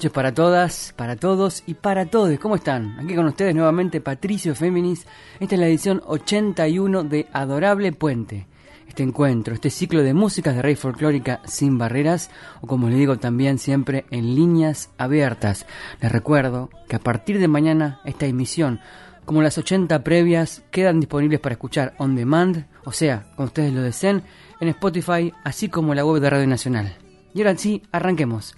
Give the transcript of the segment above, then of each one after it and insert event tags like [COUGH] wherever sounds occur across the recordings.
Noches para todas, para todos y para todos. ¿Cómo están? Aquí con ustedes nuevamente Patricio Féminis. Esta es la edición 81 de Adorable Puente. Este encuentro, este ciclo de músicas de rey folclórica sin barreras, o como le digo también siempre en líneas abiertas. Les recuerdo que a partir de mañana esta emisión, como las 80 previas, quedan disponibles para escuchar on demand, o sea, cuando ustedes lo deseen, en Spotify, así como la web de Radio Nacional. Y ahora sí, arranquemos.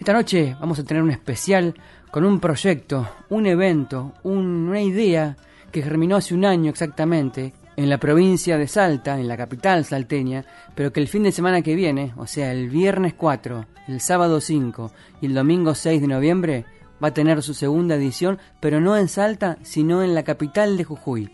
Esta noche vamos a tener un especial con un proyecto, un evento, una idea que germinó hace un año exactamente en la provincia de Salta, en la capital salteña, pero que el fin de semana que viene, o sea, el viernes 4, el sábado 5 y el domingo 6 de noviembre, va a tener su segunda edición, pero no en Salta, sino en la capital de Jujuy.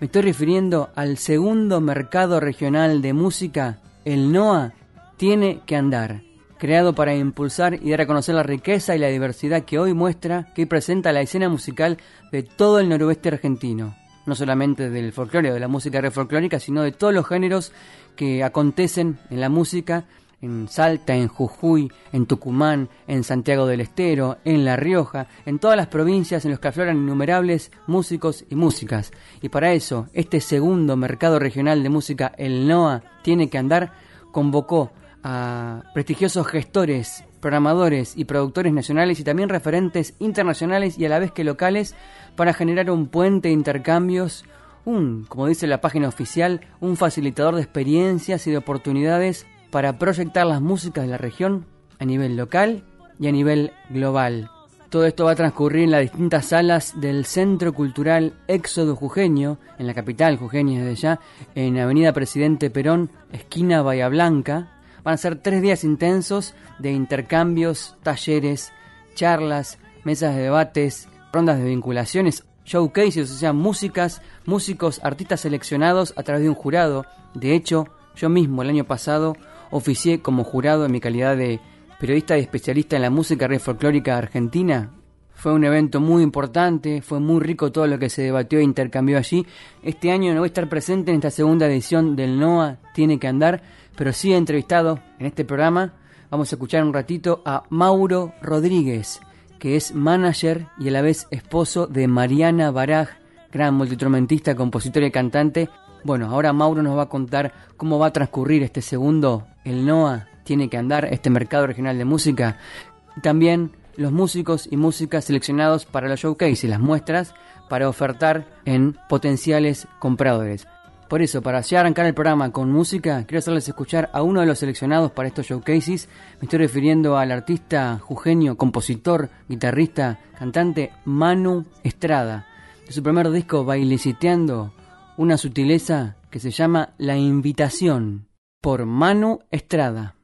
Me estoy refiriendo al segundo mercado regional de música, el NOA, tiene que andar creado para impulsar y dar a conocer la riqueza y la diversidad que hoy muestra, que presenta la escena musical de todo el noroeste argentino. No solamente del folclore de la música folclórica, sino de todos los géneros que acontecen en la música en Salta, en Jujuy, en Tucumán, en Santiago del Estero, en La Rioja, en todas las provincias en las que afloran innumerables músicos y músicas. Y para eso, este segundo mercado regional de música, el NOA, tiene que andar, convocó a prestigiosos gestores, programadores y productores nacionales y también referentes internacionales y a la vez que locales para generar un puente de intercambios, un, como dice la página oficial, un facilitador de experiencias y de oportunidades para proyectar las músicas de la región a nivel local y a nivel global. Todo esto va a transcurrir en las distintas salas del Centro Cultural Éxodo Jujeño, en la capital jujeña desde ya, en Avenida Presidente Perón, esquina Bahía Blanca, Van a ser tres días intensos de intercambios, talleres, charlas, mesas de debates, rondas de vinculaciones, showcases, o sea, músicas, músicos, artistas seleccionados a través de un jurado. De hecho, yo mismo el año pasado oficié como jurado en mi calidad de periodista y especialista en la música red folclórica argentina. Fue un evento muy importante, fue muy rico todo lo que se debatió e intercambió allí. Este año no voy a estar presente en esta segunda edición del NOA Tiene que Andar, pero sí entrevistado en este programa. Vamos a escuchar un ratito a Mauro Rodríguez, que es manager y a la vez esposo de Mariana Baraj, gran multitromentista, compositor y cantante. Bueno, ahora Mauro nos va a contar cómo va a transcurrir este segundo, el NOA tiene que andar, este mercado regional de música. También los músicos y músicas seleccionados para los showcase y las muestras para ofertar en potenciales compradores. Por eso, para ya arrancar el programa con música, quiero hacerles escuchar a uno de los seleccionados para estos showcases. Me estoy refiriendo al artista jujeño, compositor, guitarrista, cantante Manu Estrada. De su primer disco, Baileciteando, una sutileza que se llama La Invitación, por Manu Estrada.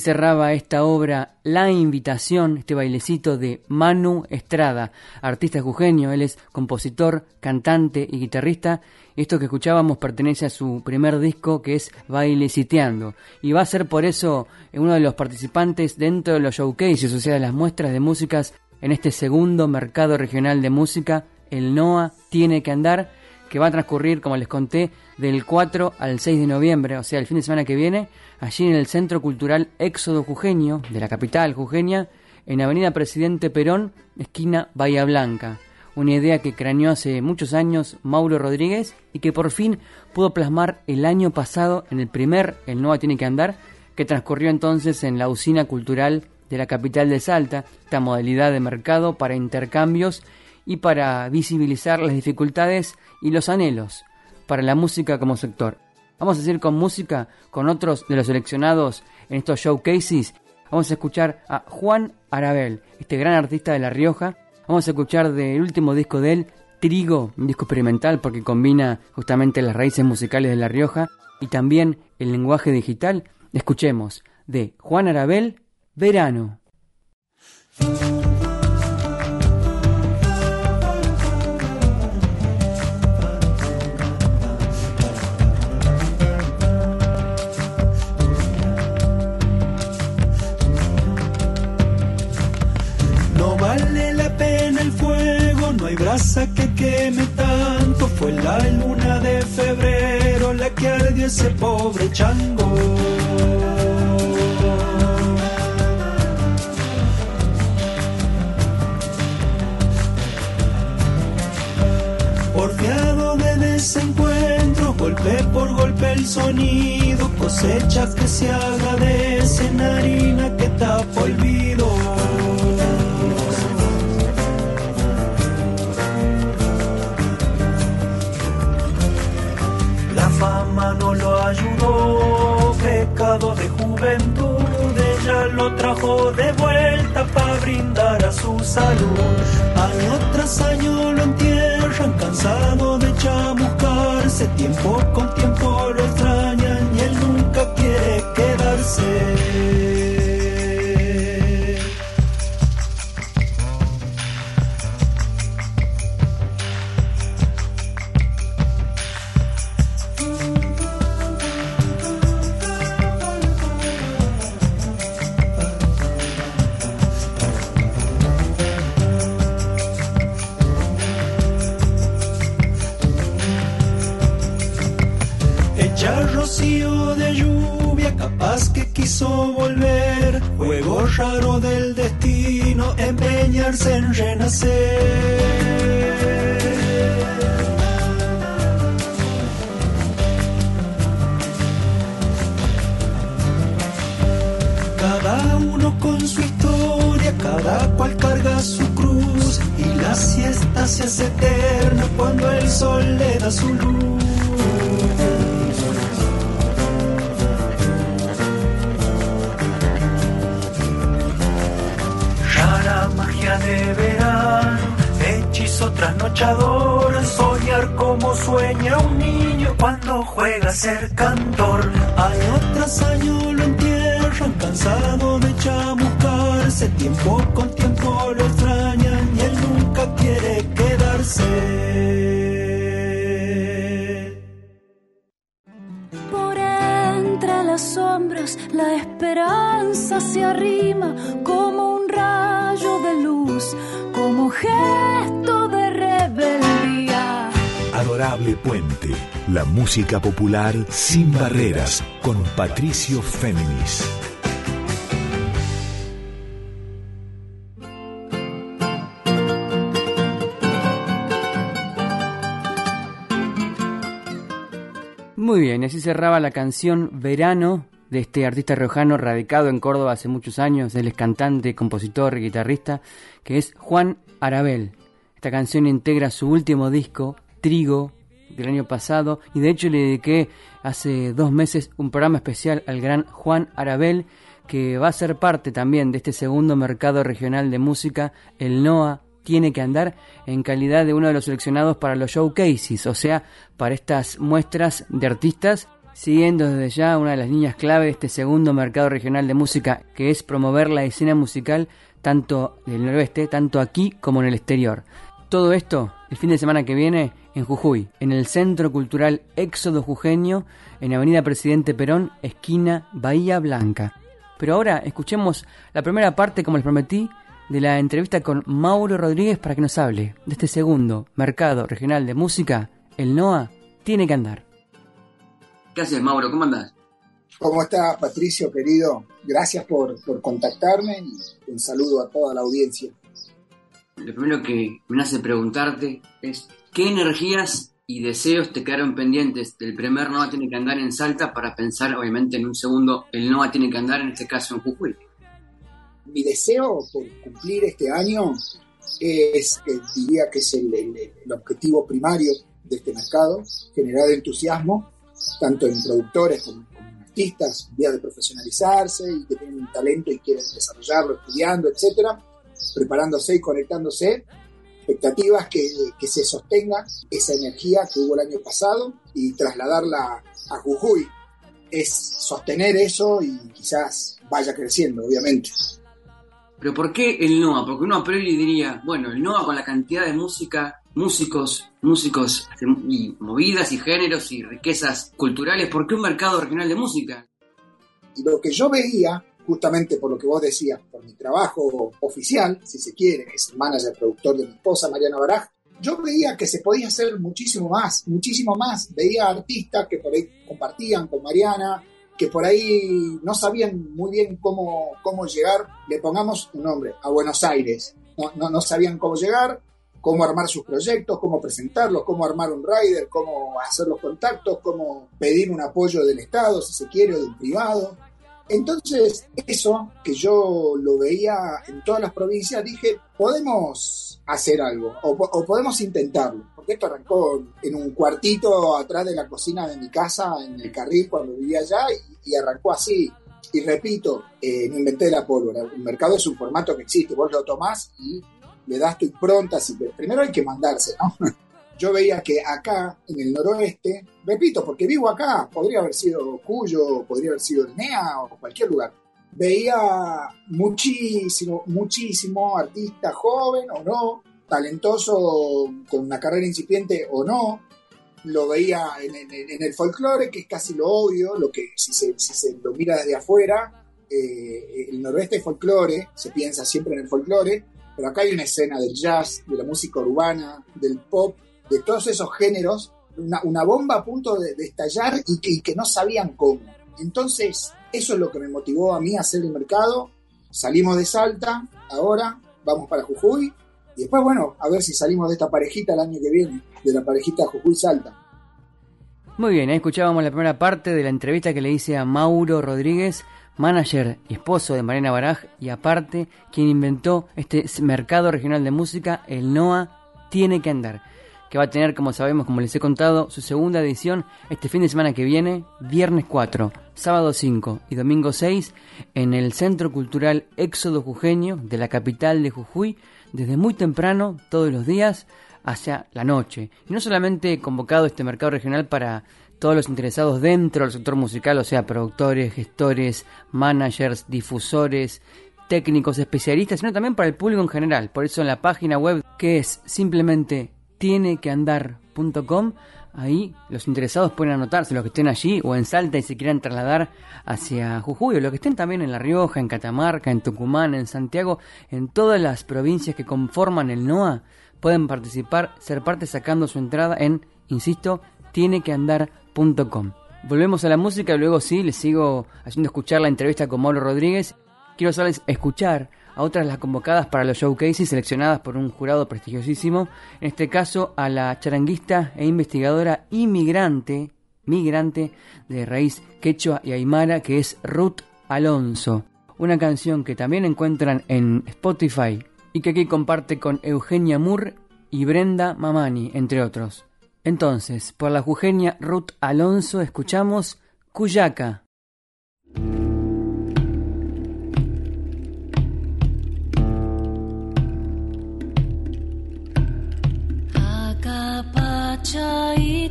Cerraba esta obra La Invitación, este bailecito de Manu Estrada, artista jujeño. Él es compositor, cantante y guitarrista. Esto que escuchábamos pertenece a su primer disco que es Baileciteando. Y va a ser por eso uno de los participantes dentro de los showcases, o sea, de las muestras de músicas en este segundo mercado regional de música, el NOA Tiene que Andar, que va a transcurrir, como les conté, del 4 al 6 de noviembre, o sea, el fin de semana que viene, allí en el Centro Cultural Éxodo Jujeño, de la capital jujeña, en Avenida Presidente Perón, esquina Bahía Blanca. Una idea que craneó hace muchos años Mauro Rodríguez y que por fin pudo plasmar el año pasado en el primer El NOA Tiene que Andar, que transcurrió entonces en la usina cultural de la capital de Salta, esta modalidad de mercado para intercambios y para visibilizar las dificultades y los anhelos para la música como sector. Vamos a seguir con música con otros de los seleccionados en estos showcases. Vamos a escuchar a Juan Arabel, este gran artista de La Rioja. Vamos a escuchar del último disco de él, Trigo, un disco experimental porque combina justamente las raíces musicales de La Rioja y también el lenguaje digital. Escuchemos de Juan Arabel, Verano. Brasa que queme tanto. Fue la luna de febrero la que ardió ese pobre chango. Porfiado de desencuentro, golpe por golpe el sonido, cosechas que se agradecen, harina que tapa olvido. Pecado de juventud, ella lo trajo de vuelta para brindar a su salud. Año tras año lo entierran, cansado de chamuscarse, tiempo con tiempo lo extrañan y él nunca quiere quedarse. Soñar como sueña un niño cuando juega a ser cantor. Año tras año lo entierran, cansado de chamuscarse, tiempo con tiempo lo extrañan y él nunca quiere quedarse. Por entre las sombras la esperanza se arrima como un rayo de luz, como gesto. Puente, la música popular sin barreras, con Patricio Féminis. Muy bien, así cerraba la canción Verano de este artista riojano radicado en Córdoba hace muchos años. Él es cantante, compositor y guitarrista, que es Juan Arabel. Esta canción integra su último disco, Trigo, del año pasado, y de hecho le dediqué hace dos meses un programa especial al gran Juan Arabel, que va a ser parte también de este segundo mercado regional de música, el NOA tiene que andar en calidad de uno de los seleccionados para los showcases, o sea, para estas muestras de artistas, siguiendo desde ya una de las líneas clave de este segundo mercado regional de música, que es promover la escena musical tanto del noroeste, tanto aquí como en el exterior. Todo esto el fin de semana que viene en Jujuy, en el Centro Cultural Éxodo Jujeño, en Avenida Presidente Perón, esquina Bahía Blanca. Pero ahora escuchemos la primera parte, como les prometí, de la entrevista con Mauro Rodríguez para que nos hable de este segundo mercado regional de música, el NOA tiene que andar. ¿Qué haces, Mauro? ¿Cómo andás? ¿Cómo estás, Patricio, querido? Gracias por, por contactarme y un saludo a toda la audiencia. Lo primero que me hace preguntarte es, ¿qué energías y deseos te quedaron pendientes del primer NOA tiene que andar en Salta para pensar, obviamente, en un segundo, el NOA tiene que andar, en este caso, en Jujuy? mi deseo por cumplir este año es, que diría que es el, el, objetivo primario de este mercado, generar entusiasmo, tanto en productores como, artistas, vía de profesionalizarse y que tienen un talento y quieren desarrollarlo, estudiando, etcétera, preparándose y conectándose, expectativas que, que se sostenga esa energía que hubo el año pasado y trasladarla a Jujuy. Es sostener eso y quizás vaya creciendo, obviamente. Pero ¿por qué el NOA? Porque uno a priori diría, bueno, el NOA con la cantidad de música, músicos, músicos y movidas y géneros y riquezas culturales, ¿por qué un mercado regional de música? Y lo que yo veía, justamente por lo que vos decías, por mi trabajo oficial, si se quiere, es manager productor de mi esposa, Mariana Baraj, yo veía que se podía hacer muchísimo más, muchísimo más. Veía artistas que por ahí compartían con Mariana, que por ahí no sabían muy bien cómo, cómo llegar, le pongamos un nombre, a Buenos Aires. No, no, no, sabían cómo llegar, cómo armar sus proyectos, cómo presentarlos, cómo armar un rider, cómo hacer los contactos, cómo pedir un apoyo del Estado, si se quiere, o del privado. Entonces, eso que yo lo veía en todas las provincias, dije, podemos hacer algo, o, podemos intentarlo esto arrancó en un cuartito atrás de la cocina de mi casa, en el carril, cuando vivía allá, y, arrancó así. Y repito, eh, no inventé la pólvora. El mercado es un formato que existe. Vos lo tomás y le das tu impronta. Primero hay que mandarse, ¿no? Yo veía que acá, en el noroeste, repito, porque vivo acá, podría haber sido Cuyo, podría haber sido NEA o cualquier lugar. Veía muchísimo, muchísimo artista joven o no, talentoso con una carrera incipiente o no, lo veía en, el folclore, que es casi lo obvio, lo que si se, si se lo mira desde afuera, eh, el noroeste es folclore, se piensa siempre en el folclore, pero acá hay una escena del jazz, de la música urbana, del pop, de todos esos géneros, una, bomba a punto de, estallar y que, y que, no sabían cómo. Entonces, eso es lo que me motivó a mí a hacer el mercado. Salimos de Salta, ahora vamos para Jujuy, y después, bueno, a ver si salimos de esta parejita el año que viene, de la parejita Jujuy Salta. Muy bien, ahí escuchábamos la primera parte de la entrevista que le hice a Mauro Rodríguez, manager y esposo de Mariana Baraj, y aparte quien inventó este mercado regional de música, el NOA Tiene que Andar, que va a tener, como sabemos, como les he contado, su segunda edición este fin de semana que viene, viernes 4, sábado 5 y domingo 6, en el Centro Cultural Éxodo Jujeño de la capital de Jujuy, desde muy temprano, todos los días, hacia la noche. Y no solamente he convocado este mercado regional para todos los interesados dentro del sector musical, o sea, productores, gestores, managers, difusores, técnicos, especialistas, sino también para el público en general. Por eso en la página web que es simplemente tienequeandar.com, Ahí los interesados pueden anotarse, los que estén allí o en Salta y se quieran trasladar hacia Jujuy, o los que estén también en La Rioja, en Catamarca, en Tucumán, en Santiago, en todas las provincias que conforman el NOA, pueden participar, ser parte sacando su entrada en, insisto, tienequeandar.com. Volvemos a la música luego sí, les sigo haciendo escuchar la entrevista con Mauro Rodríguez. Quiero hacerles escuchar a otras las convocadas para los showcases seleccionadas por un jurado prestigiosísimo, en este caso a la charanguista e investigadora inmigrante, migrante de raíz quechua y aymara, que es Ruth Alonso, una canción que también encuentran en Spotify y que aquí comparte con Eugenia Moore y Brenda Mamani, entre otros. Entonces, por la jujeña Ruth Alonso escuchamos Cuyaca.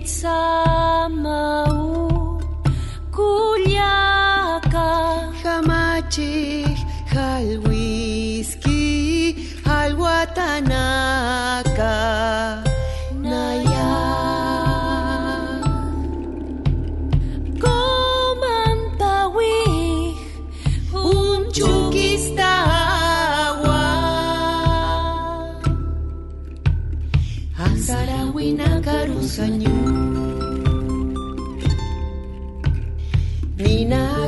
Itzamau Culiaca Hamachi, hal whisky, hal watanaka. Naya Comantawi Un chuquistawa. Karusanyu.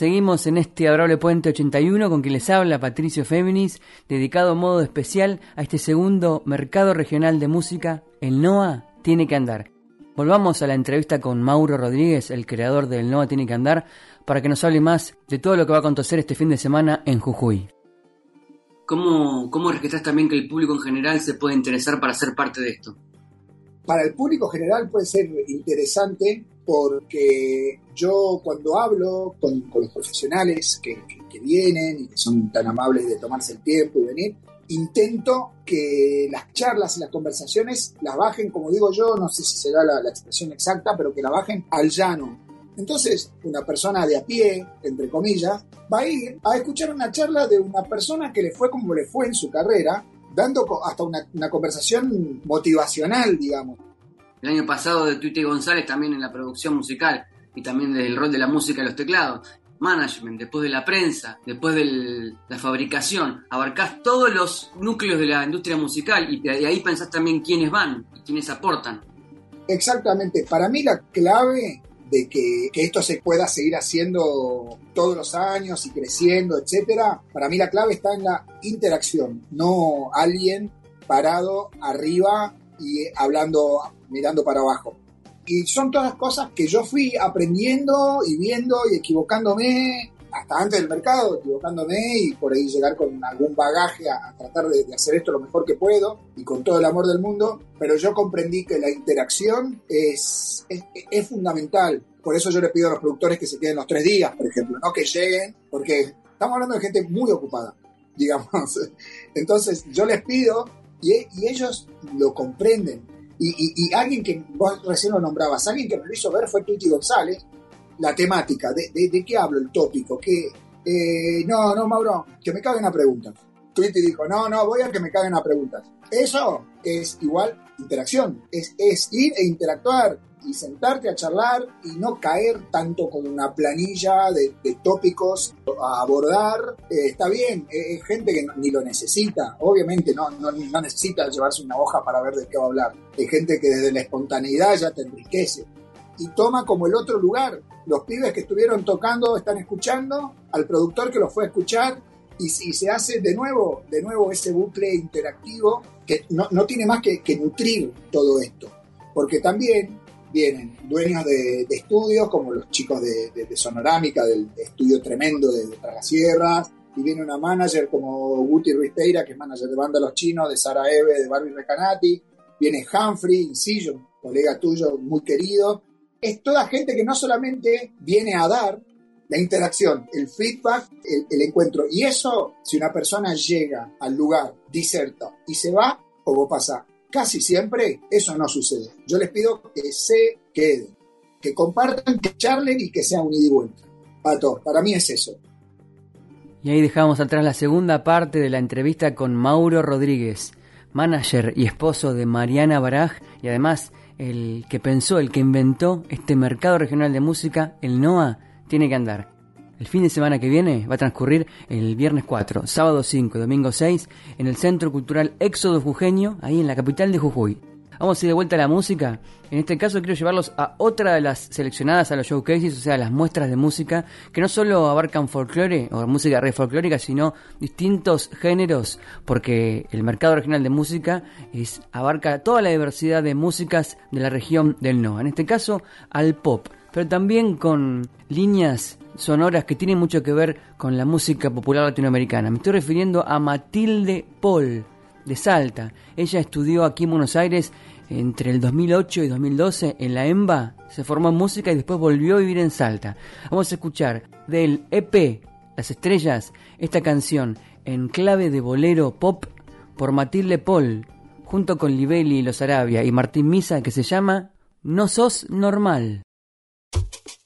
Proseguimos en este adorable puente 81 con quien les habla Patricio Féminis, dedicado a modo especial a este segundo mercado regional de música, el NOA tiene que andar. Volvamos a la entrevista con Mauro Rodríguez, el creador del NOA tiene que andar, para que nos hable más de todo lo que va a acontecer este fin de semana en Jujuy. ¿Cómo, cómo rescatas también que el público en general se puede interesar para ser parte de esto? Para el público general puede ser interesante porque yo cuando hablo con, los profesionales que, vienen y que son tan amables de tomarse el tiempo y venir, intento que las charlas y las conversaciones las bajen, como digo yo, no sé si será la, la expresión exacta, pero que la bajen al llano. Entonces, una persona de a pie, entre comillas, va a ir a escuchar una charla de una persona que le fue como le fue en su carrera, dando hasta una, una conversación motivacional, digamos el año pasado de Tuite González también en la producción musical y también del rol de la música y los teclados. Management, después de la prensa, después de la fabricación, abarcás todos los núcleos de la industria musical y, ahí pensás también quiénes van y quiénes aportan. Exactamente, para mí la clave de que, que, esto se pueda seguir haciendo todos los años y creciendo, etcétera, para mí la clave está en la interacción, no alguien parado arriba y hablando mirando para abajo. Y son todas cosas que yo fui aprendiendo y viendo y equivocándome hasta antes del mercado, equivocándome y por ahí llegar con algún bagaje a, tratar de, hacer esto lo mejor que puedo y con todo el amor del mundo, pero yo comprendí que la interacción es, es, fundamental. Por eso yo le pido a los productores que se queden los tres días, por ejemplo, no que lleguen, porque estamos hablando de gente muy ocupada, [LAUGHS] digamos. Entonces yo les pido y, y ellos lo comprenden y, alguien que vos recién lo nombrabas, alguien que me lo hizo ver fue Tuti González, la temática, de, de, qué hablo, el tópico, que, eh, no, no, Mauro, que me caguen a preguntas. Twitty dijo, no, no, voy a que me caguen a preguntas. Eso es igual interacción, es, es ir e interactuar, y sentarte a charlar y no caer tanto con una planilla de, tópicos a abordar. Eh, está bien, es gente que ni lo necesita, obviamente no, no, necesita llevarse una hoja para ver de qué va a hablar. Hay gente que desde la espontaneidad ya te enriquece y toma como el otro lugar. Los pibes que estuvieron tocando están escuchando, al productor que los fue a escuchar y, si se hace de nuevo, de nuevo ese bucle interactivo que no, tiene más que, nutrir todo esto. Porque también vienen dueños de, estudios, como los chicos de, Sonorámica, del estudio tremendo de, Tras las Sierras, y viene una manager como Guti Ruiz-Teira, que es manager de Banda Los Chinos, de Sara Eve, de Barbie Recanati, viene Humphrey Incision, colega tuyo muy querido. Es toda gente que no solamente viene a dar la interacción, el feedback, el, encuentro. Y eso, si una persona llega al lugar, diserta y se va, o pasa Casi siempre eso no sucede. Yo les pido que se queden, que compartan, que charlen y que sea un ida y vuelta. Pato, para mí es eso. Y ahí dejamos atrás la segunda parte de la entrevista con Mauro Rodríguez, manager y esposo de Mariana Baraj y además el que pensó, el que inventó este mercado regional de música, el NOA, tiene que andar. El fin de semana que viene va a transcurrir el viernes 4, sábado 5 domingo 6 en el Centro Cultural Éxodo Jujeño, ahí en la capital de Jujuy. Vamos a ir de vuelta a la música. En este caso quiero llevarlos a otra de las seleccionadas a los showcases, o sea, las muestras de música, que no solo abarcan folclore o música re folclórica, sino distintos géneros, porque el mercado regional de música es, abarca toda la diversidad de músicas de la región del NOA. En este caso, al pop, pero también con líneas sonoras que tienen mucho que ver con la música popular latinoamericana. Me estoy refiriendo a Matilde Paul, de Salta. Ella estudió aquí en Buenos Aires entre el 2008 y 2012 en la EMBA, se formó en música y después volvió a vivir en Salta. Vamos a escuchar del EP Las Estrellas esta canción en clave de bolero pop por Matilde Paul, junto con Libeli y Los Arabia y Martín Misa, que se llama No sos normal. you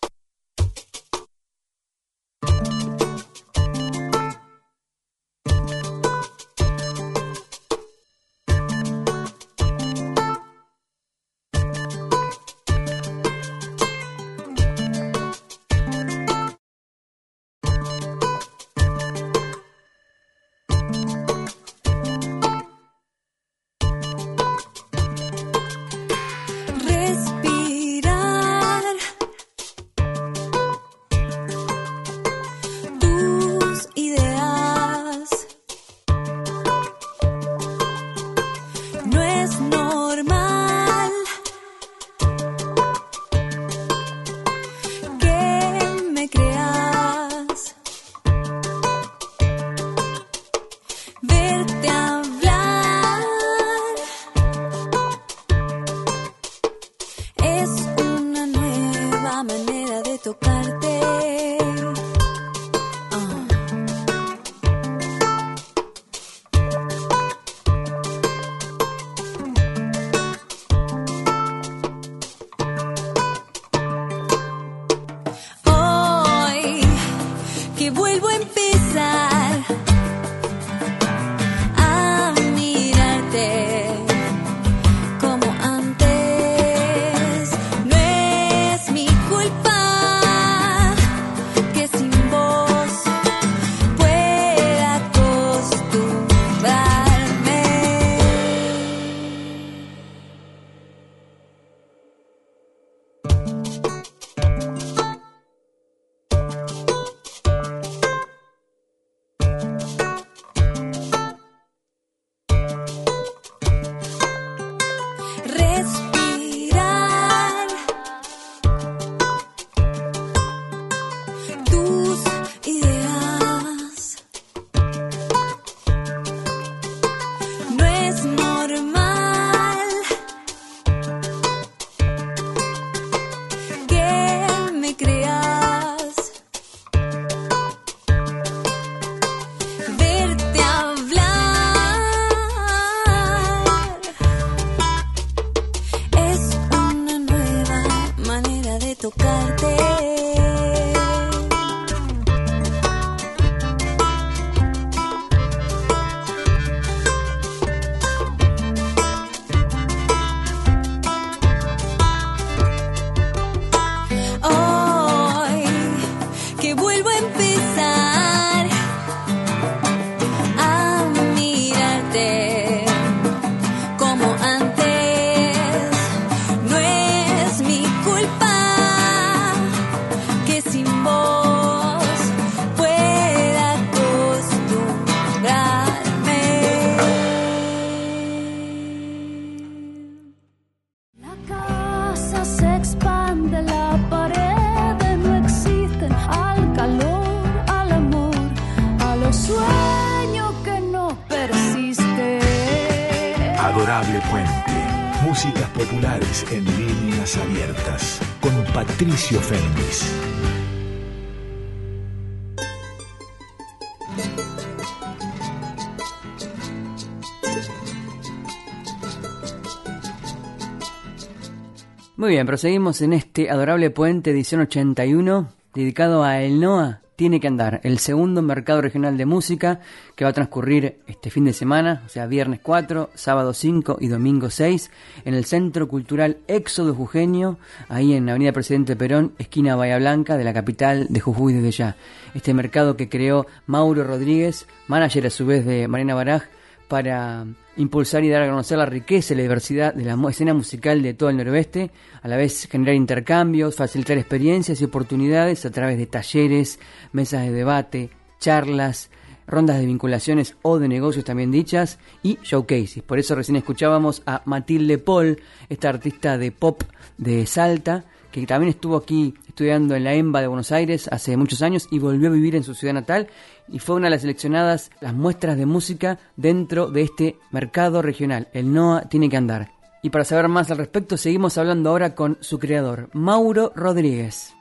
Muy bien, proseguimos en este adorable puente edición 81 dedicado a El Noa Tiene que Andar, el segundo mercado regional de música que va a transcurrir este fin de semana, o sea, viernes 4, sábado 5 y domingo 6, en el Centro Cultural Éxodo Jujeño, ahí en Avenida Presidente Perón, esquina Bahía Blanca de la capital de Jujuy desde ya. Este mercado que creó Mauro Rodríguez, manager a su vez de Marina Baraj, para impulsar y dar a conocer la riqueza y la diversidad de la escena musical de todo el noroeste, a la vez generar intercambios, facilitar experiencias y oportunidades a través de talleres, mesas de debate, charlas, rondas de vinculaciones o de negocios también dichas y showcases. Por eso recién escuchábamos a Matilde Paul, esta artista de pop de Salta, que también estuvo aquí estudiando en la EMBA de Buenos Aires hace muchos años y volvió a vivir en su ciudad natal y fue una de las seleccionadas las muestras de música dentro de este mercado regional. El NOA tiene que andar. Y para saber más al respecto, seguimos hablando ahora con su creador, Mauro Rodríguez.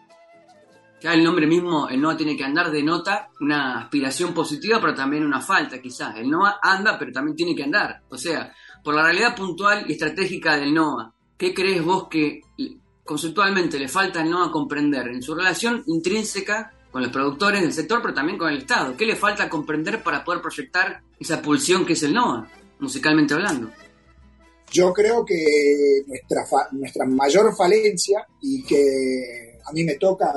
Ya el nombre mismo, el NOA tiene que andar, denota una aspiración positiva, pero también una falta, quizás. El NOA anda, pero también tiene que andar. O sea, por la realidad puntual y estratégica del NOA, ¿qué crees vos que conceptualmente le falta al NOA comprender en su relación intrínseca con los productores del sector, pero también con el Estado? ¿Qué le falta comprender para poder proyectar esa pulsión que es el NOA, musicalmente hablando? Yo creo que nuestra, nuestra mayor falencia y que a mí me toca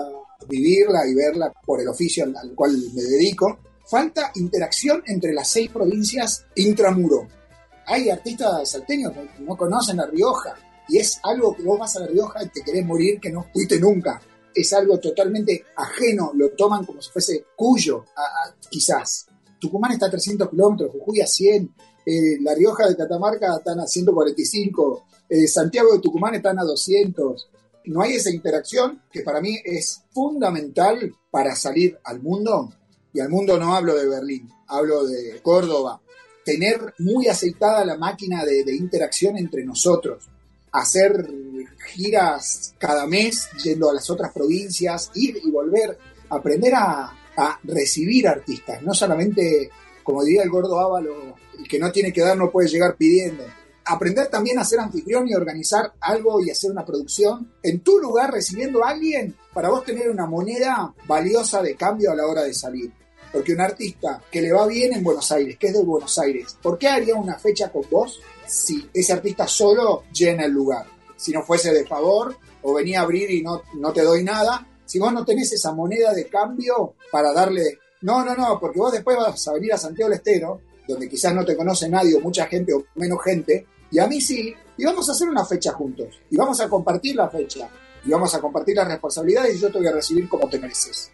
vivirla y verla por el oficio al, al cual me dedico, falta interacción entre las seis provincias intramuro. Hay artistas salteños que no conocen La Rioja y es algo que vos vas a La Rioja y te querés morir que no fuiste nunca. Es algo totalmente ajeno, lo toman como si fuese cuyo, quizás. Tucumán está a 300 kilómetros, Jujuy a 100, eh, La Rioja de Catamarca están a 145, eh, Santiago de Tucumán están a 200. No hay esa interacción que para mí es fundamental para salir al mundo. Y al mundo no hablo de Berlín, hablo de Córdoba. Tener muy aceitada la máquina de interacción entre nosotros. Hacer giras cada mes, yendo a las otras provincias, ir y volver, aprender a, recibir artistas, no solamente, como diría el gordo Ávalo, el que no tiene que dar no puede llegar pidiendo. Aprender también a ser anfitrión y organizar algo y hacer una producción en tu lugar recibiendo a alguien para vos tener una moneda valiosa de cambio a la hora de salir. Porque un artista que le va bien en Buenos Aires, que es de Buenos Aires, ¿por qué haría una fecha con vos si ese artista solo llena el lugar? Si no fuese de favor o venía a abrir y no, no te doy nada, si vos no tenés esa moneda de cambio para darle... No, no, no, porque vos después vas a venir a Santiago del Estero, donde quizás no te conoce nadie o mucha gente o menos gente, y a mí sí, y vamos a hacer una fecha juntos, y vamos a compartir la fecha, y vamos a compartir las responsabilidades y yo te voy a recibir como te mereces.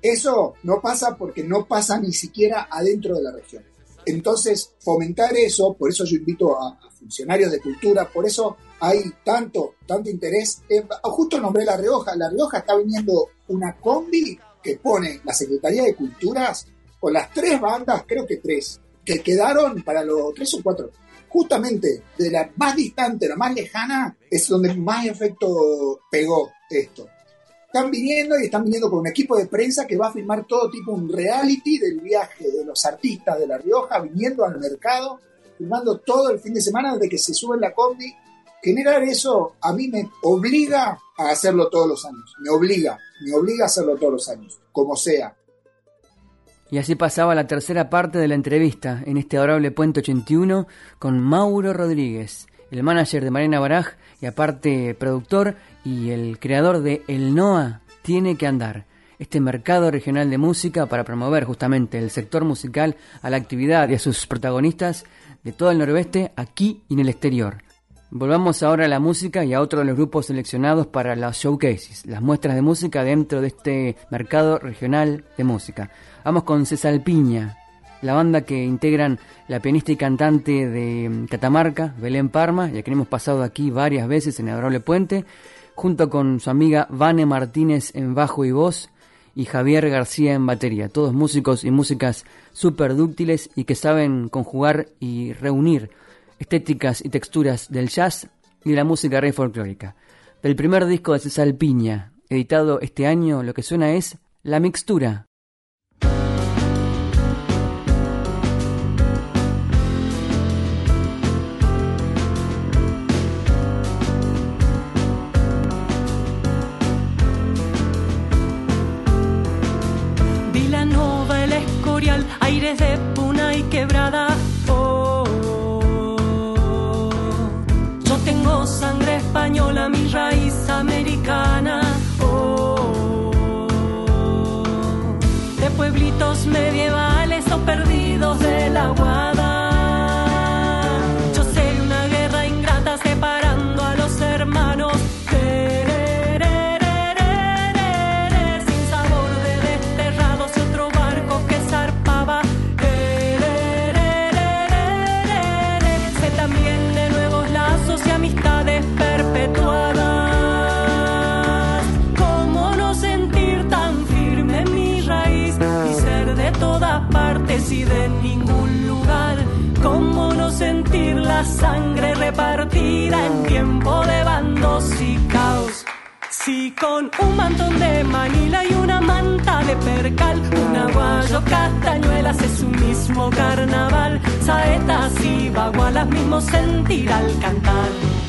Eso no pasa porque no pasa ni siquiera adentro de la región. Entonces, fomentar eso, por eso yo invito a, funcionarios de cultura, por eso hay tanto, tanto interés. Eh, justo nombré La Rioja, La Rioja está viniendo una combi que pone la Secretaría de Culturas con las tres bandas, creo que tres, que quedaron para los tres o cuatro. Justamente de la más distante, la más lejana, es donde más efecto pegó esto. Están viniendo y están viniendo con un equipo de prensa que va a filmar todo tipo un reality del viaje de los artistas de La Rioja viniendo al mercado, filmando todo el fin de semana desde que se suben la combi. Generar eso a mí me obliga a hacerlo todos los años. Me obliga, me obliga a hacerlo todos los años, como sea. Y así pasaba la tercera parte de la entrevista en este adorable Puente 81 con Mauro Rodríguez, el manager de Marina Baraj y aparte productor y el creador de El NOA Tiene que Andar, este mercado regional de música para promover justamente el sector musical a la actividad y a sus protagonistas de todo el noroeste aquí y en el exterior. Volvamos ahora a la música y a otro de los grupos seleccionados para los showcases, las muestras de música dentro de este mercado regional de música. Vamos con Cesalpiña, la banda que integran la pianista y cantante de Catamarca, Belén Parma, ya que hemos pasado aquí varias veces en Adorable Puente, junto con su amiga Vane Martínez en bajo y voz y Javier García en batería, todos músicos y músicas súper dúctiles y que saben conjugar y reunir estéticas y texturas del jazz y la música rey folclórica. Del primer disco de César Piña, editado este año, lo que suena es La Mixtura. Medievales o perdidos de la la sangre repartida en tiempo de bandos y caos? Si con un mantón de Manila y una manta de percal, un aguayo castañuelas es un mismo carnaval, saetas y bagualas mismo sentir al cantar.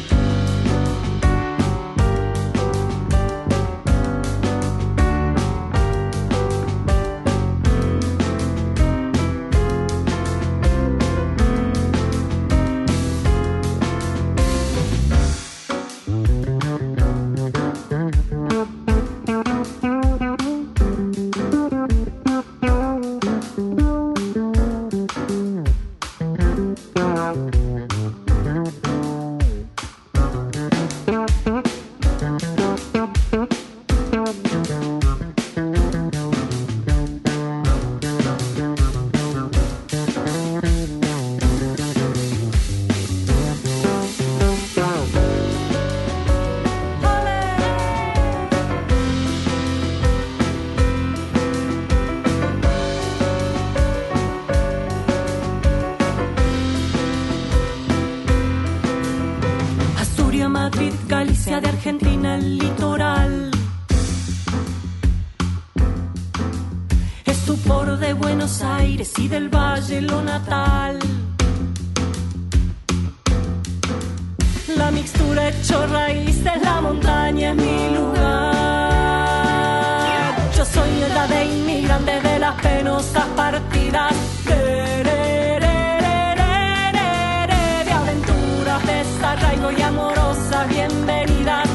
Amorosas bienvenidas.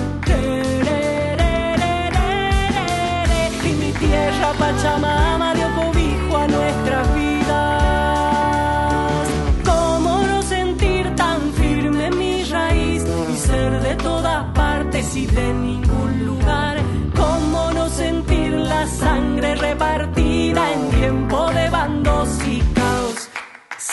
Y mi tierra Pachamama dio cobijo a nuestras vidas. ¿Cómo no sentir tan firme mi raíz y ser de todas partes y de ningún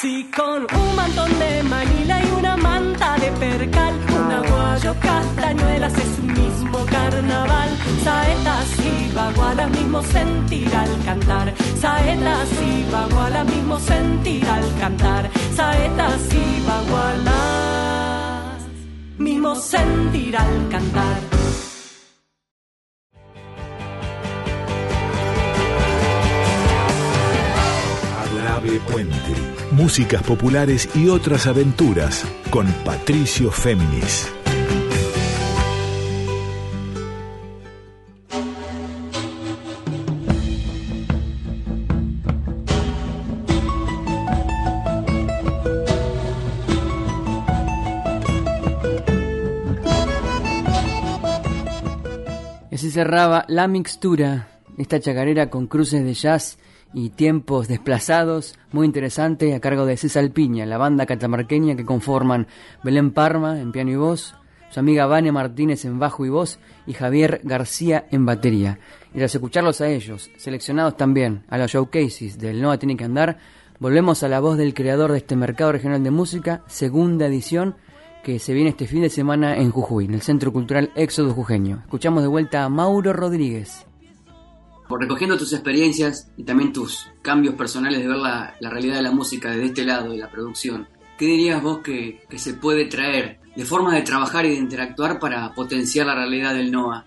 Si con un mantón de manila y una manta de percal, un aguayo castañuelas es un mismo carnaval. Saetas y bagualas mismo sentir al cantar. Saetas y bagualas mismo sentir al cantar. Saetas y bagualas mismo sentir al cantar. Músicas populares y otras aventuras con Patricio Féminis. Y cerraba La Mixtura, esta chacarera con cruces de jazz y tiempos desplazados, muy interesante, a cargo de César Piña, la banda catamarqueña que conforman Belén Parma en piano y voz, su amiga Vane Martínez en bajo y voz y Javier García en batería. Y tras escucharlos a ellos, seleccionados también a los showcases del Nova Tiene que Andar, volvemos a la voz del creador de este mercado regional de música, segunda edición, que se viene este fin de semana en Jujuy, en el Centro Cultural Éxodo Jujeño. Escuchamos de vuelta a Mauro Rodríguez. Recogiendo tus experiencias y también tus cambios personales de ver la, realidad de la música desde este lado, de la producción, ¿qué dirías vos que, se puede traer de forma de trabajar y de interactuar para potenciar la realidad del NOA?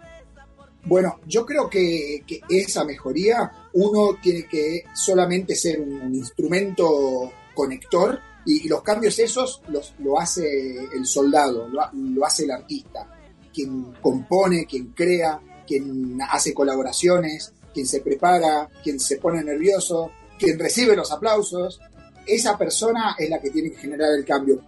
Bueno, yo creo que, esa mejoría uno tiene que solamente ser un, instrumento conector y, los cambios esos los, lo hace el soldado, lo hace el artista, quien compone, quien crea, quien hace colaboraciones, quien se prepara, quien se pone nervioso, quien recibe los aplausos. Esa persona es la que tiene que generar el cambio.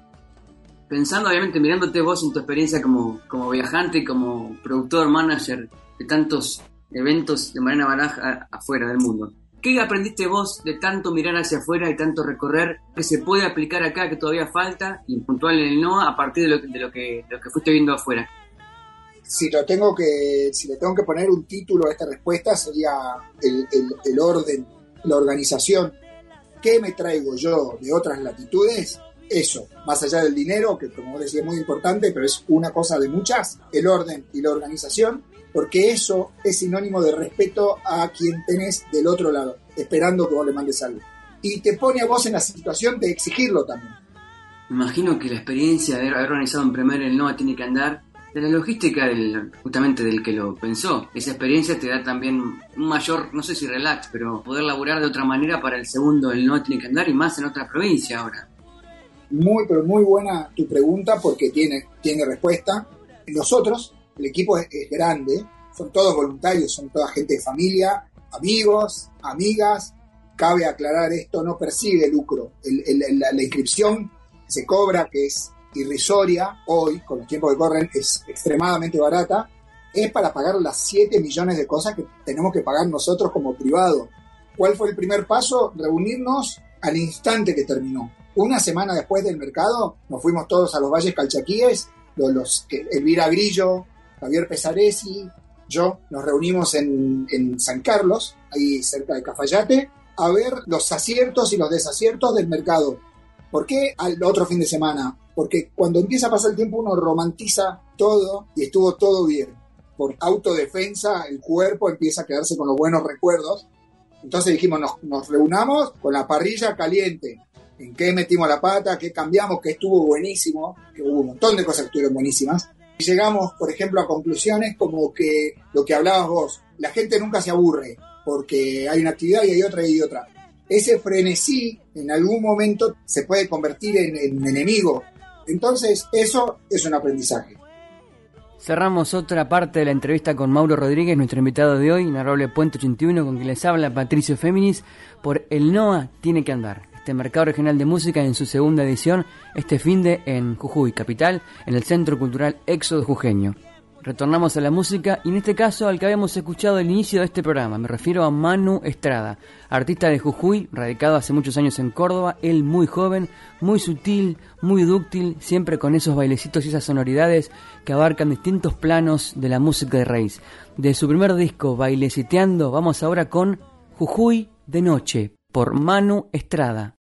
Pensando, obviamente, mirándote vos en tu experiencia como, como viajante como productor, manager de tantos eventos de Mariana Baraj a- afuera del mundo. ¿Qué aprendiste vos de tanto mirar hacia afuera y tanto recorrer que se puede aplicar acá, que todavía falta, y puntual en el NOA, a partir de lo, de lo, que, de lo que fuiste viendo afuera? Si lo tengo que si le tengo que poner un título a esta respuesta sería el, el- el orden la organización. Qué me traigo yo de otras latitudes eso más allá del dinero que como decía es muy importante pero es una cosa de muchas el orden y la organización porque eso es sinónimo de respeto a quien tenés del otro lado esperando que vos le mandes algo. Y te pone a vos en la situación de exigirlo también. Me imagino que la experiencia de haber organizado en primer el NOA tiene que andar de la logística del, justamente del que lo pensó. Esa experiencia te da también un mayor, no sé si relax, pero poder laburar de otra manera para el segundo el NOA tiene que andar y más en otra provincia ahora. Muy, pero muy buena tu pregunta porque tiene, tiene respuesta. Nosotros, el equipo es, grande, son todos voluntarios, son toda gente de familia, amigos, amigas. Cabe aclarar esto, no persigue lucro. El- el- la, inscripción se cobra, que es irrisoria hoy, con los tiempos que corren, es extremadamente barata, es para pagar las 7 millones de cosas que tenemos que pagar nosotros como privado. ¿Cuál fue el primer paso? Reunirnos al instante que terminó. Una semana después del mercado, nos fuimos todos a los Valles Calchaquíes, los, los Elvira Grillo, Javier Pesaresi, yo, nos reunimos en, en San Carlos, ahí cerca de Cafayate, a ver los aciertos y los desaciertos del mercado. ¿Por qué al otro fin de semana? Porque cuando empieza a pasar el tiempo uno romantiza todo y estuvo todo bien. Por autodefensa el cuerpo empieza a quedarse con los buenos recuerdos. Entonces dijimos, nos, nos reunamos con la parrilla caliente. ¿En qué metimos la pata? ¿Qué cambiamos? ¿Qué estuvo buenísimo? Que hubo un montón de cosas que estuvieron buenísimas. llegamos, por ejemplo, a conclusiones como que lo que hablabas vos, la gente nunca se aburre porque hay una actividad y hay otra y hay otra. Ese frenesí en algún momento se puede convertir en, en enemigo. Entonces, eso es un aprendizaje. Cerramos otra parte de la entrevista con Mauro Rodríguez, nuestro invitado de hoy, Narrable Puente 81, con quien les habla Patricio Féminis, por El NOA Tiene que Andar, este mercado regional de música en su segunda edición, este fin de en Jujuy, capital, en el Centro Cultural Éxodo Jujeño. Retornamos a la música y en este caso al que habíamos escuchado el inicio de este programa. Me refiero a Manu Estrada, artista de Jujuy, radicado hace muchos años en Córdoba, él muy joven, muy sutil, muy dúctil, siempre con esos bailecitos y esas sonoridades que abarcan distintos planos de la música de raíz. De su primer disco, Baileciteando, vamos ahora con Jujuy de Noche, por Manu Estrada.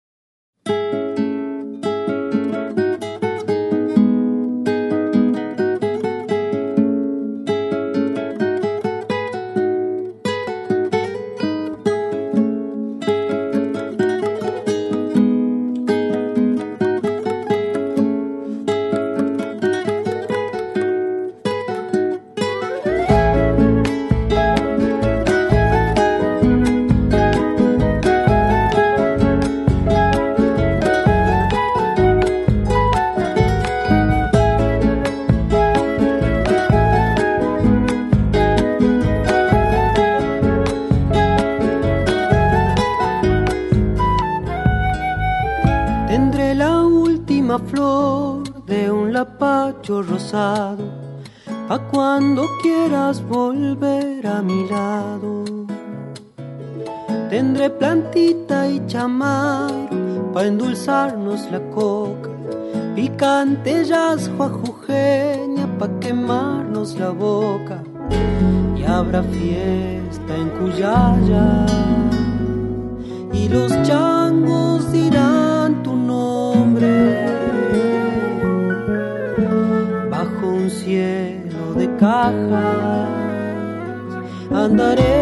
but it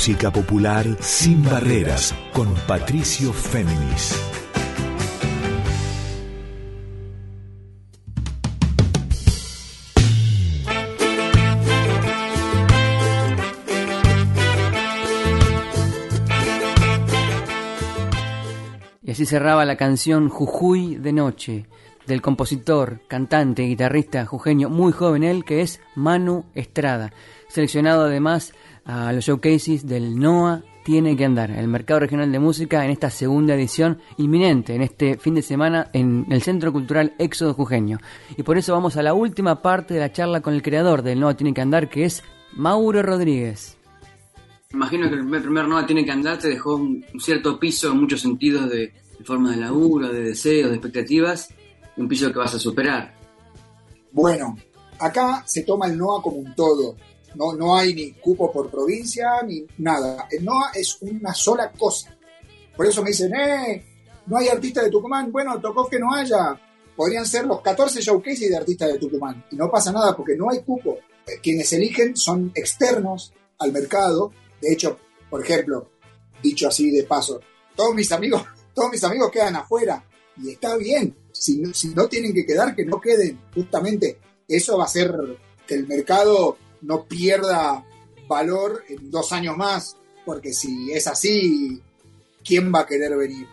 música popular sin barreras, con Patricio Féminis. Y así cerraba la canción Jujuy de Noche, del compositor, cantante, guitarrista jujeño, muy joven él, que es Manu Estrada, seleccionado además a los showcases del NOA Tiene que Andar, el mercado regional de música, en esta segunda edición inminente, en este fin de semana, en el Centro Cultural Éxodo Jujeño. Y por eso vamos a la última parte de la charla con el creador del NOA Tiene que Andar, que es Mauro Rodríguez. Imagino que el primer NOA Tiene que Andar te dejó un cierto piso en muchos sentidos de, de forma de laburo, de deseos, de expectativas, un piso que vas a superar. Bueno, acá se toma el NOA como un todo. No, no hay ni cupo por provincia ni nada. El NOA es una sola cosa. Por eso me dicen, eh, no hay artistas de Tucumán. Bueno, tocó que no haya. Podrían ser los 14 showcases de artistas de Tucumán. Y no pasa nada porque no hay cupo. Eh, Quienes eligen son externos al mercado. De hecho, por ejemplo, dicho así de paso, todos mis amigos, [LAUGHS] todos mis amigos quedan afuera. Y está bien. Si no, si no tienen que quedar, que no queden. Justamente eso va a hacer que el mercado no pierda valor en dos años más, porque si es así, ¿quién va a querer venir?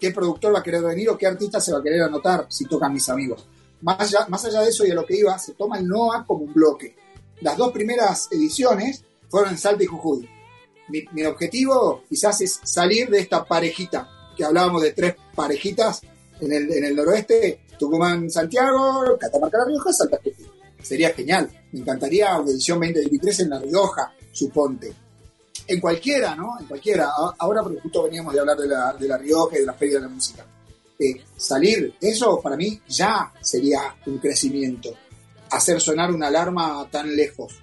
¿Qué productor va a querer venir o qué artista se va a querer anotar si tocan mis amigos? Más allá, más allá de eso y de lo que iba, se toma el NOA como un bloque. Las dos primeras ediciones fueron en Salta y Jujuy. Mi, mi objetivo quizás es salir de esta parejita, que hablábamos de tres parejitas en el, en el noroeste, Tucumán, Santiago, Catamarca, La Rioja, Salta, Jujuy sería genial. Me encantaría una edición 2023 en La Rioja, suponte. En cualquiera, ¿no? En cualquiera. Ahora, porque justo veníamos de hablar de La, de la Rioja y de la Feria de la Música. Eh, salir, eso para mí ya sería un crecimiento. Hacer sonar una alarma tan lejos.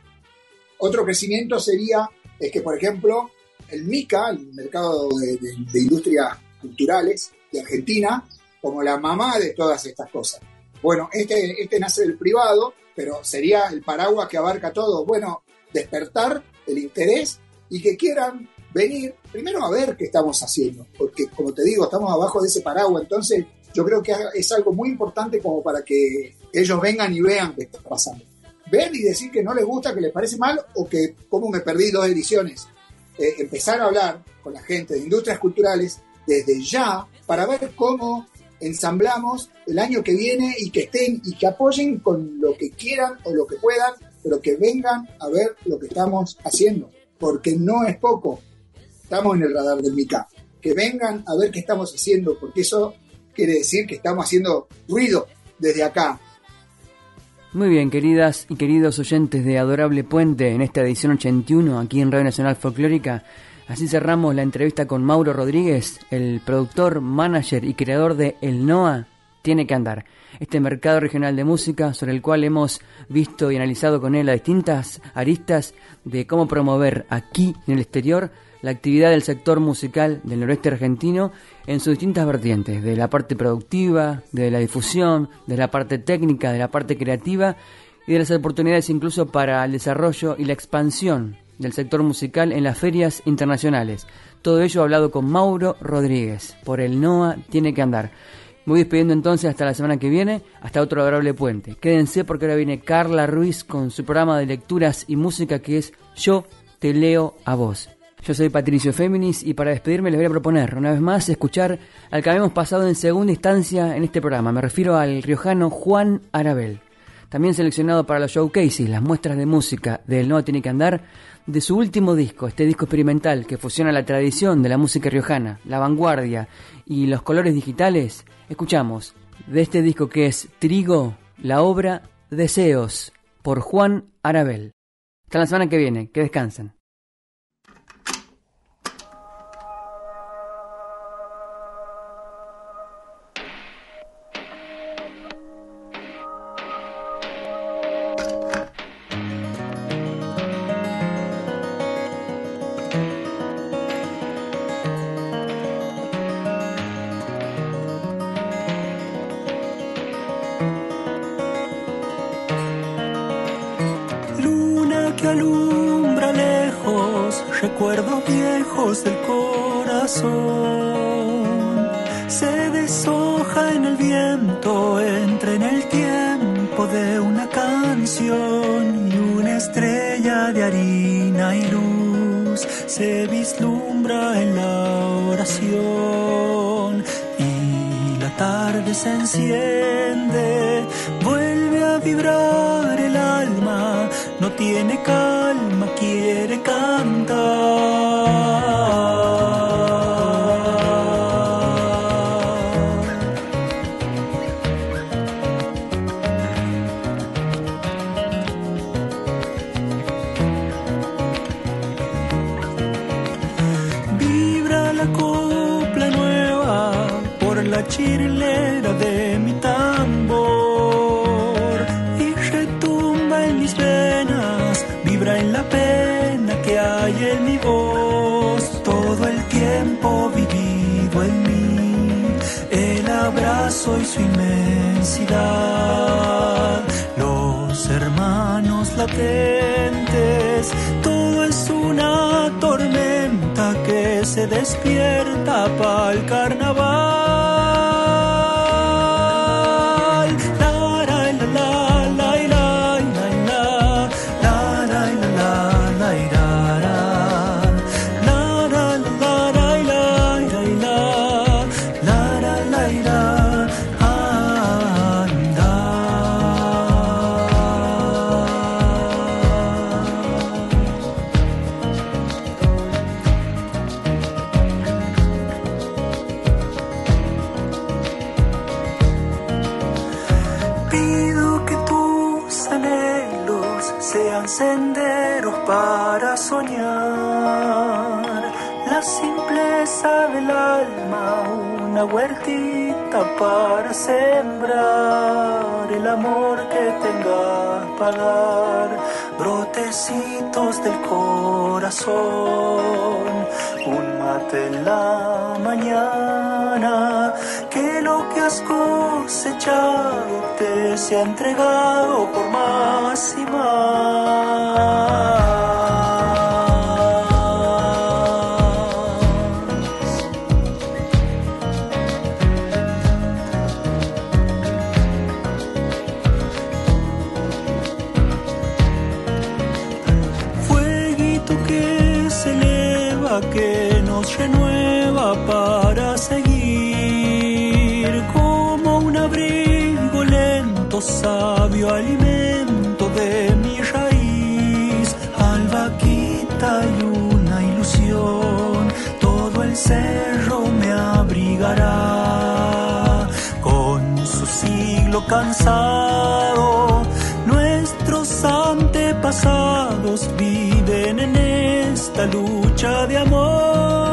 Otro crecimiento sería, es que, por ejemplo, el MICA, el Mercado de, de, de Industrias Culturales de Argentina, como la mamá de todas estas cosas. Bueno, este, este nace del privado, pero sería el paraguas que abarca todo. Bueno, despertar el interés y que quieran venir primero a ver qué estamos haciendo, porque como te digo, estamos abajo de ese paraguas, entonces yo creo que es algo muy importante como para que ellos vengan y vean qué está pasando. Ver y decir que no les gusta, que les parece mal o que como me perdí dos ediciones. Eh, empezar a hablar con la gente de industrias culturales desde ya para ver cómo ensamblamos el año que viene y que estén y que apoyen con lo que quieran o lo que puedan, pero que vengan a ver lo que estamos haciendo, porque no es poco. Estamos en el radar del MICA. Que vengan a ver qué estamos haciendo, porque eso quiere decir que estamos haciendo ruido desde acá. Muy bien, queridas y queridos oyentes de Adorable Puente, en esta edición 81, aquí en Radio Nacional Folclórica, Así cerramos la entrevista con Mauro Rodríguez, el productor, manager y creador de El NOA Tiene que Andar, este mercado regional de música sobre el cual hemos visto y analizado con él las distintas aristas de cómo promover aquí en el exterior la actividad del sector musical del noroeste argentino en sus distintas vertientes, de la parte productiva, de la difusión, de la parte técnica, de la parte creativa y de las oportunidades incluso para el desarrollo y la expansión del sector musical en las ferias internacionales. Todo ello hablado con Mauro Rodríguez. Por el NOA tiene que andar. Me voy despidiendo entonces hasta la semana que viene, hasta otro adorable puente. Quédense porque ahora viene Carla Ruiz con su programa de lecturas y música que es Yo te leo a vos. Yo soy Patricio Féminis y para despedirme les voy a proponer una vez más escuchar al que habíamos pasado en segunda instancia en este programa. Me refiero al riojano Juan Arabel. También seleccionado para los showcases, las muestras de música del No Tiene que Andar, de su último disco, este disco experimental que fusiona la tradición de la música riojana, la vanguardia y los colores digitales, escuchamos de este disco que es Trigo, la obra Deseos, por Juan Arabel. Hasta la semana que viene, que descansen. vibrar el alma, no tiene calma, quiere cantar. despierta para el para sembrar el amor que tenga para dar, brotecitos del corazón, un mate en la mañana, que lo que has cosechado te se ha entregado por más y más. cerro me abrigará con su siglo cansado. Nuestros antepasados viven en esta lucha de amor.